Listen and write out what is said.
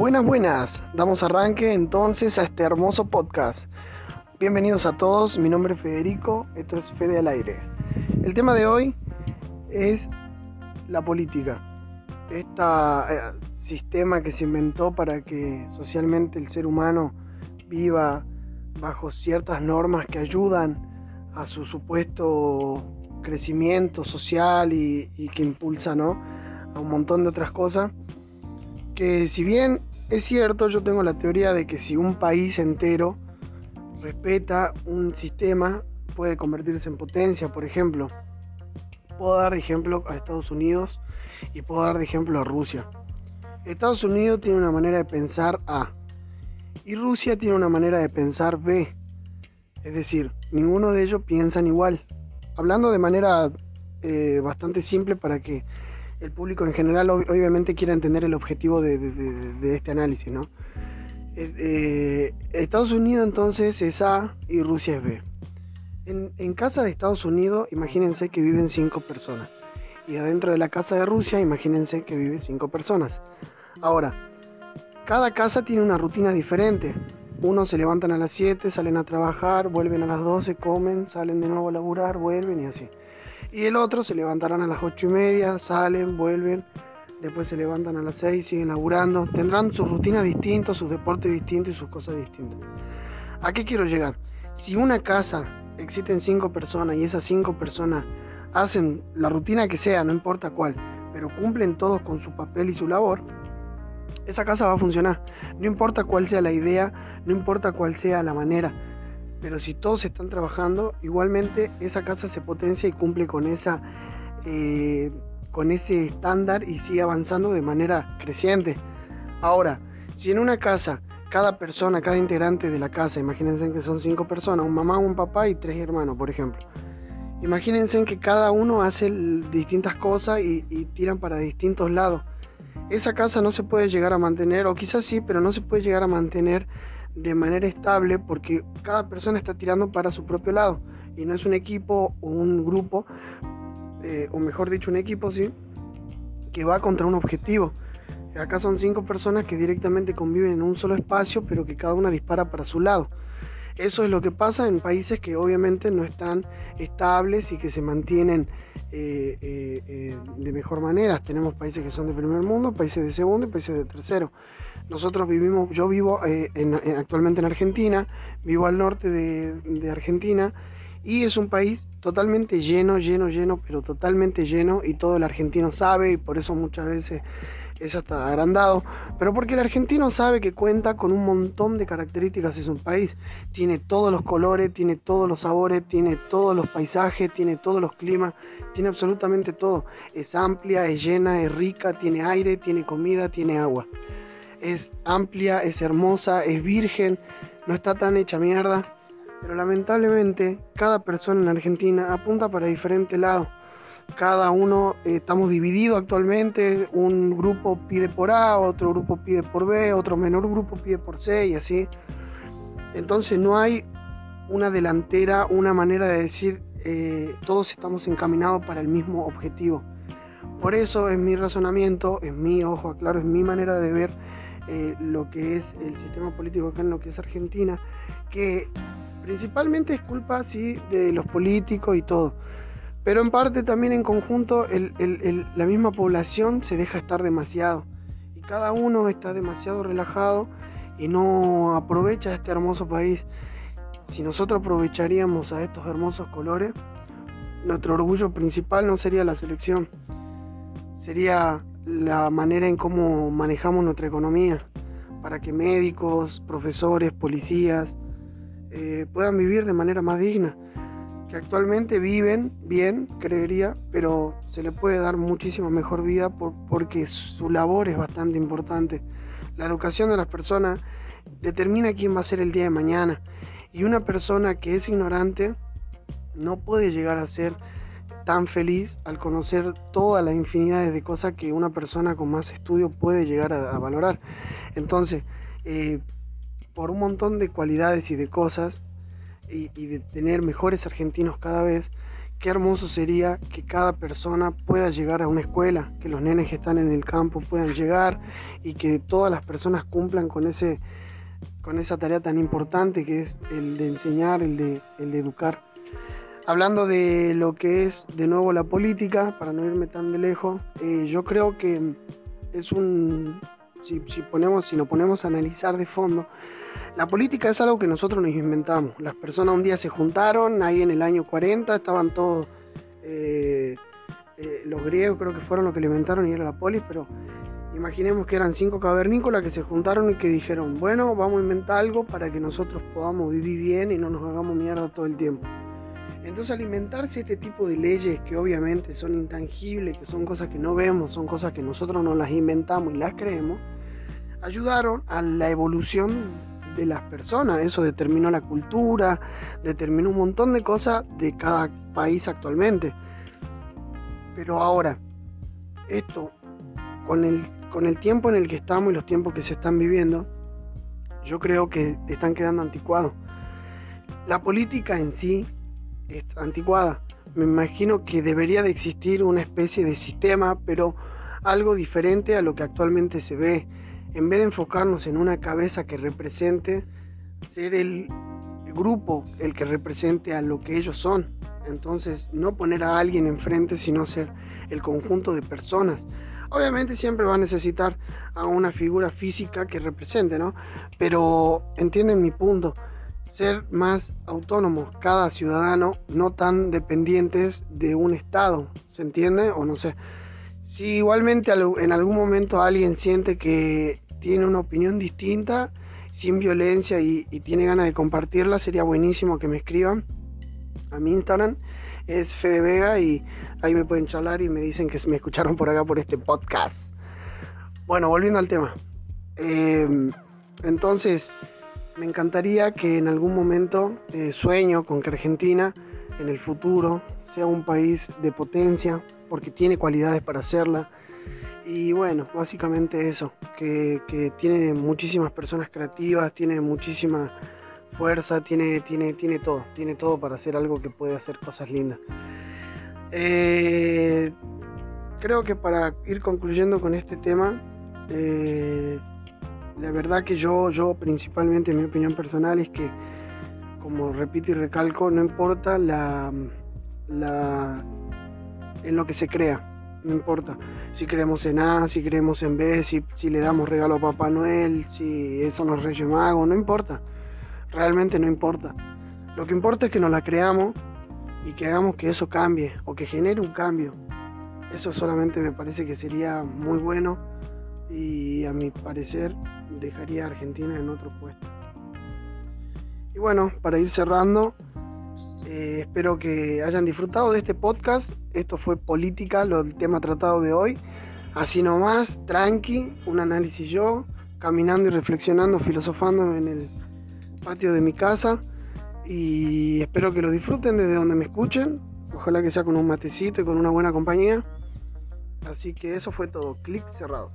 Buenas, buenas. Damos arranque entonces a este hermoso podcast. Bienvenidos a todos, mi nombre es Federico, esto es Fede al Aire. El tema de hoy es la política. Este sistema que se inventó para que socialmente el ser humano viva bajo ciertas normas que ayudan a su supuesto crecimiento social y, que impulsa ¿no? a un montón de otras cosas que si bien es cierto, yo tengo la teoría de que si un país entero respeta un sistema, puede convertirse en potencia, por ejemplo. Puedo dar de ejemplo a Estados Unidos y puedo dar de ejemplo a Rusia. Estados Unidos tiene una manera de pensar A y Rusia tiene una manera de pensar B. Es decir, ninguno de ellos piensan igual. Hablando de manera eh, bastante simple para que el público en general obviamente quiere entender el objetivo de, este análisis, ¿no? Eh, eh, Estados Unidos entonces es A y Rusia es B. En, casa de Estados Unidos, imagínense que viven cinco personas. Y adentro de la casa de Rusia, imagínense que viven cinco personas. Ahora, cada casa tiene una rutina diferente. Unos se levantan a las 7, salen a trabajar, vuelven a las 12, comen, salen de nuevo a laburar, vuelven y así. Y el otro se levantarán a las ocho y media, salen, vuelven, después se levantan a las 6, siguen laburando. Tendrán sus rutinas distintas, sus deportes distintos y sus cosas distintas. ¿A qué quiero llegar? Si una casa existen cinco personas y esas cinco personas hacen la rutina que sea, no importa cuál, pero cumplen todos con su papel y su labor, esa casa va a funcionar. No importa cuál sea la idea, no importa cuál sea la manera pero si todos están trabajando, igualmente esa casa se potencia y cumple con esa eh, con ese estándar y sigue avanzando de manera creciente. Ahora, si en una casa cada persona, cada integrante de la casa, imagínense que son cinco personas, un mamá, un papá y tres hermanos, por ejemplo. Imagínense que cada uno hace distintas cosas y, y tiran para distintos lados. Esa casa no se puede llegar a mantener, o quizás sí, pero no se puede llegar a mantener de manera estable porque cada persona está tirando para su propio lado y no es un equipo o un grupo, eh, o mejor dicho un equipo, sí, que va contra un objetivo. Acá son cinco personas que directamente conviven en un solo espacio, pero que cada una dispara para su lado. Eso es lo que pasa en países que obviamente no están estables y que se mantienen eh, eh, de mejor manera. Tenemos países que son de primer mundo, países de segundo y países de tercero. Nosotros vivimos, yo vivo eh, actualmente en Argentina, vivo al norte de, Argentina y es un país totalmente lleno, lleno, lleno, pero totalmente lleno y todo el argentino sabe y por eso muchas veces es hasta agrandado, pero porque el argentino sabe que cuenta con un montón de características, es un país, tiene todos los colores, tiene todos los sabores, tiene todos los paisajes, tiene todos los climas, tiene absolutamente todo, es amplia, es llena, es rica, tiene aire, tiene comida, tiene agua es amplia, es hermosa, es virgen, no está tan hecha mierda. Pero lamentablemente cada persona en Argentina apunta para diferente lado. Cada uno eh, estamos divididos actualmente. Un grupo pide por A, otro grupo pide por B, otro menor grupo pide por C y así. Entonces no hay una delantera, una manera de decir eh, todos estamos encaminados para el mismo objetivo. Por eso es mi razonamiento, es mi ojo, claro, es mi manera de ver eh, lo que es el sistema político acá en lo que es Argentina, que principalmente es culpa sí de los políticos y todo, pero en parte también en conjunto la misma población se deja estar demasiado y cada uno está demasiado relajado y no aprovecha este hermoso país. Si nosotros aprovecharíamos a estos hermosos colores, nuestro orgullo principal no sería la selección, sería la manera en cómo manejamos nuestra economía, para que médicos, profesores, policías eh, puedan vivir de manera más digna, que actualmente viven bien, creería, pero se le puede dar muchísima mejor vida porque su labor es bastante importante. La educación de las personas determina quién va a ser el día de mañana y una persona que es ignorante no puede llegar a ser tan feliz al conocer todas las infinidades de cosas que una persona con más estudio puede llegar a, valorar. Entonces, eh, por un montón de cualidades y de cosas, y, de tener mejores argentinos cada vez, qué hermoso sería que cada persona pueda llegar a una escuela, que los nenes que están en el campo puedan llegar y que todas las personas cumplan con ese con esa tarea tan importante que es el de enseñar, el de, el de educar. Hablando de lo que es de nuevo la política, para no irme tan de lejos, eh, yo creo que es un, si, si, ponemos, si nos ponemos a analizar de fondo, la política es algo que nosotros nos inventamos. Las personas un día se juntaron, ahí en el año 40 estaban todos, eh, eh, los griegos creo que fueron los que le inventaron y era la polis, pero imaginemos que eran cinco cavernícolas que se juntaron y que dijeron, bueno, vamos a inventar algo para que nosotros podamos vivir bien y no nos hagamos mierda todo el tiempo. Entonces alimentarse este tipo de leyes que obviamente son intangibles, que son cosas que no vemos, son cosas que nosotros no las inventamos y las creemos, ayudaron a la evolución de las personas. Eso determinó la cultura, determinó un montón de cosas de cada país actualmente. Pero ahora, esto, con el, con el tiempo en el que estamos y los tiempos que se están viviendo, yo creo que están quedando anticuados. La política en sí es anticuada. Me imagino que debería de existir una especie de sistema, pero algo diferente a lo que actualmente se ve en vez de enfocarnos en una cabeza que represente, ser el grupo el que represente a lo que ellos son. Entonces, no poner a alguien enfrente, sino ser el conjunto de personas. Obviamente siempre va a necesitar a una figura física que represente, ¿no? Pero entienden mi punto. Ser más autónomos cada ciudadano, no tan dependientes de un Estado, ¿se entiende? O no sé. Si igualmente en algún momento alguien siente que tiene una opinión distinta, sin violencia y, tiene ganas de compartirla, sería buenísimo que me escriban a mi Instagram. Es Fede Vega y ahí me pueden charlar y me dicen que me escucharon por acá por este podcast. Bueno, volviendo al tema. Em, entonces, me encantaría que en algún momento eh, sueño con que Argentina en el futuro sea un país de potencia, porque tiene cualidades para hacerla. Y bueno, básicamente eso, que, tiene muchísimas personas creativas, tiene muchísima fuerza, tiene, tiene, tiene todo, tiene todo para hacer algo que puede hacer cosas lindas. Eh, creo que para ir concluyendo con este tema, eh, la verdad que yo, yo principalmente, mi opinión personal es que, como repito y recalco, no importa la, la en lo que se crea, no importa si creemos en A, si creemos en B, si, si le damos regalo a Papá Noel, si eso nos Reyes Magos, no importa, realmente no importa. Lo que importa es que nos la creamos y que hagamos que eso cambie o que genere un cambio. Eso solamente me parece que sería muy bueno y a mi parecer dejaría a Argentina en otro puesto. Y bueno, para ir cerrando, eh, espero que hayan disfrutado de este podcast. Esto fue política, lo, el tema tratado de hoy. Así nomás, tranqui, un análisis yo, caminando y reflexionando, filosofando en el patio de mi casa. Y espero que lo disfruten desde donde me escuchen. Ojalá que sea con un matecito y con una buena compañía. Así que eso fue todo. Clic cerrado.